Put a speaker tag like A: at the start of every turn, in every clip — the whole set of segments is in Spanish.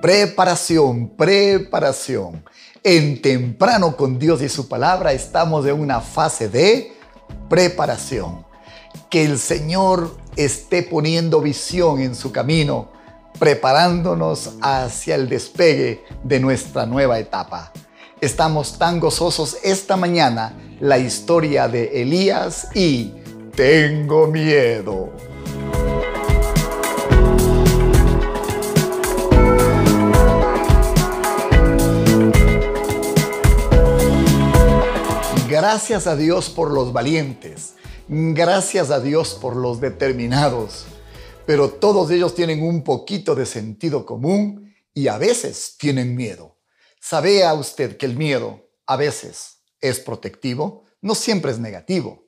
A: Preparación, preparación. En temprano con Dios y su palabra estamos en una fase de preparación. Que el Señor esté poniendo visión en su camino, preparándonos hacia el despegue de nuestra nueva etapa. Estamos tan gozosos esta mañana la historia de Elías y tengo miedo. Gracias a Dios por los valientes. Gracias a Dios por los determinados. Pero todos ellos tienen un poquito de sentido común y a veces tienen miedo. ¿Sabía usted que el miedo a veces es protectivo? No siempre es negativo.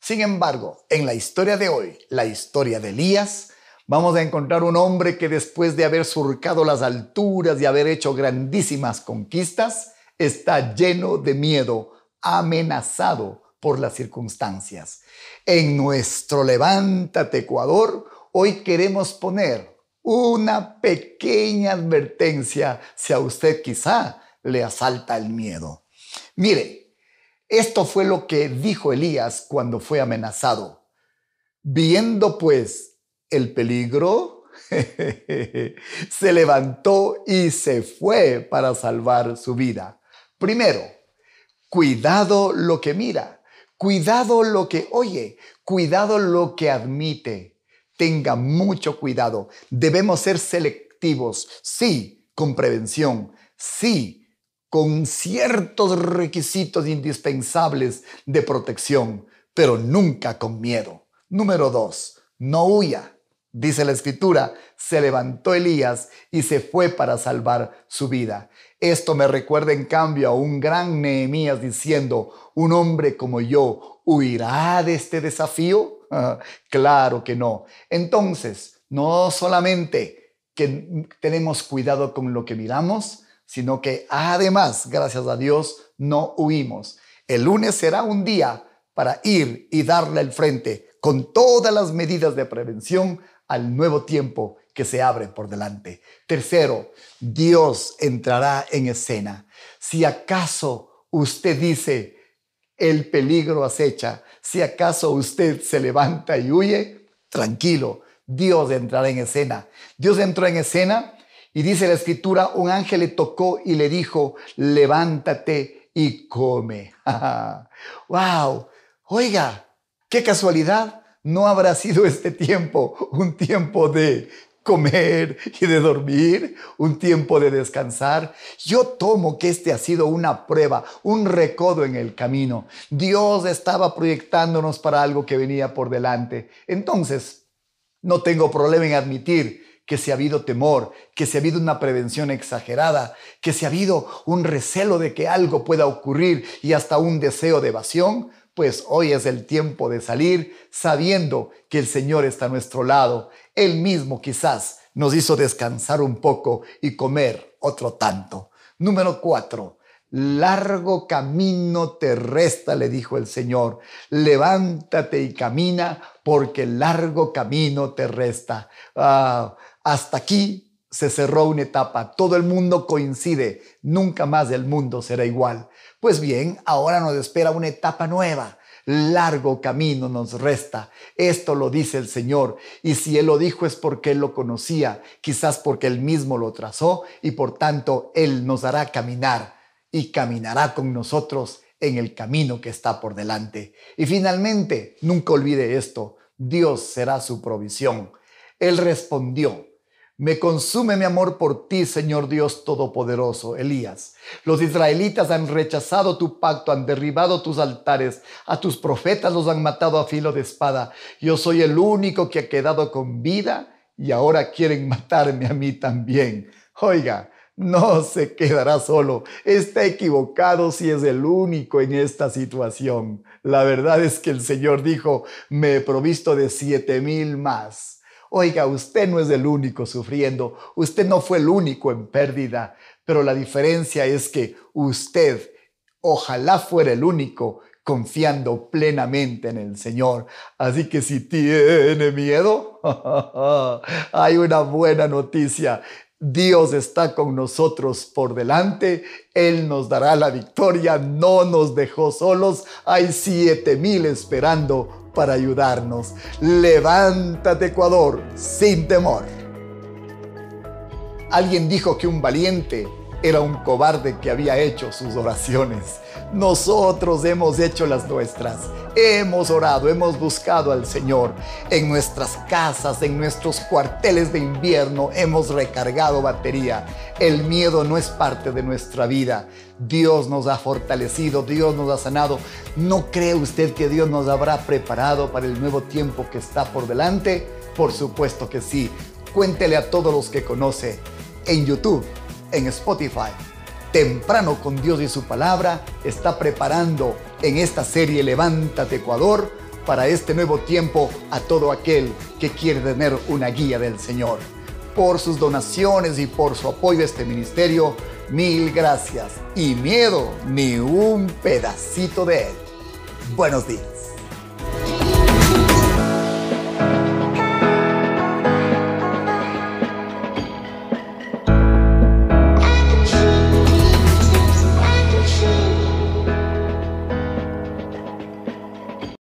A: Sin embargo, en la historia de hoy, la historia de Elías, vamos a encontrar un hombre que después de haber surcado las alturas y haber hecho grandísimas conquistas, está lleno de miedo amenazado por las circunstancias. En nuestro Levántate Ecuador, hoy queremos poner una pequeña advertencia si a usted quizá le asalta el miedo. Mire, esto fue lo que dijo Elías cuando fue amenazado. Viendo pues el peligro, se levantó y se fue para salvar su vida. Primero, Cuidado lo que mira, cuidado lo que oye, cuidado lo que admite. Tenga mucho cuidado. Debemos ser selectivos, sí, con prevención, sí, con ciertos requisitos indispensables de protección, pero nunca con miedo. Número dos, no huya. Dice la escritura, se levantó Elías y se fue para salvar su vida. Esto me recuerda en cambio a un gran Nehemías diciendo, un hombre como yo huirá de este desafío. claro que no. Entonces, no solamente que tenemos cuidado con lo que miramos, sino que además, gracias a Dios, no huimos. El lunes será un día para ir y darle el frente con todas las medidas de prevención al nuevo tiempo que se abre por delante. Tercero, Dios entrará en escena. Si acaso usted dice, el peligro acecha, si acaso usted se levanta y huye, tranquilo, Dios entrará en escena. Dios entró en escena y dice la escritura, un ángel le tocó y le dijo, levántate y come. ¡Wow! Oiga, qué casualidad ¿No habrá sido este tiempo un tiempo de comer y de dormir, un tiempo de descansar. Yo tomo que este ha sido una prueba, un recodo en el camino. Dios estaba proyectándonos para algo que venía por delante. Entonces, no tengo problema en admitir que si ha habido temor, que si ha habido una prevención exagerada, que si ha habido un recelo de que algo pueda ocurrir y hasta un deseo de evasión, pues hoy es el tiempo de salir sabiendo que el Señor está a nuestro lado. Él mismo quizás nos hizo descansar un poco y comer otro tanto. Número cuatro, largo camino te resta, le dijo el Señor. Levántate y camina porque largo camino te resta. Ah, hasta aquí se cerró una etapa. Todo el mundo coincide. Nunca más el mundo será igual. Pues bien, ahora nos espera una etapa nueva. Largo camino nos resta. Esto lo dice el Señor. Y si Él lo dijo es porque Él lo conocía, quizás porque Él mismo lo trazó y por tanto Él nos hará caminar y caminará con nosotros en el camino que está por delante. Y finalmente, nunca olvide esto, Dios será su provisión. Él respondió, me consume mi amor por ti, Señor Dios Todopoderoso. Elías, los israelitas han rechazado tu pacto, han derribado tus altares, a tus profetas los han matado a filo de espada. Yo soy el único que ha quedado con vida y ahora quieren matarme a mí también. Oiga, no se quedará solo. Está equivocado si es el único en esta situación. La verdad es que el Señor dijo, me he provisto de siete mil más Oiga, usted no es el único sufriendo, usted no fue el único en pérdida, pero la diferencia es que usted, ojalá fuera el único, confiando plenamente en el Señor. Así que si tiene miedo, hay una buena noticia. Dios está con nosotros por delante, Él nos dará la victoria, no nos dejó solos, hay siete mil esperando para ayudarnos. Levántate Ecuador sin temor. Alguien dijo que un valiente era un cobarde que había hecho sus oraciones. Nosotros hemos hecho las nuestras. Hemos orado, hemos buscado al Señor. En nuestras casas, en nuestros cuarteles de invierno, hemos recargado batería. El miedo no es parte de nuestra vida. Dios nos ha fortalecido, Dios nos ha sanado. ¿No cree usted que Dios nos habrá preparado para el nuevo tiempo que está por delante? Por supuesto que sí. Cuéntele a todos los que conoce en YouTube en Spotify. Temprano con Dios y su palabra está preparando en esta serie Levántate Ecuador para este nuevo tiempo a todo aquel que quiere tener una guía del Señor. Por sus donaciones y por su apoyo a este ministerio, mil gracias. Y miedo, ni un pedacito de él. Buenos días.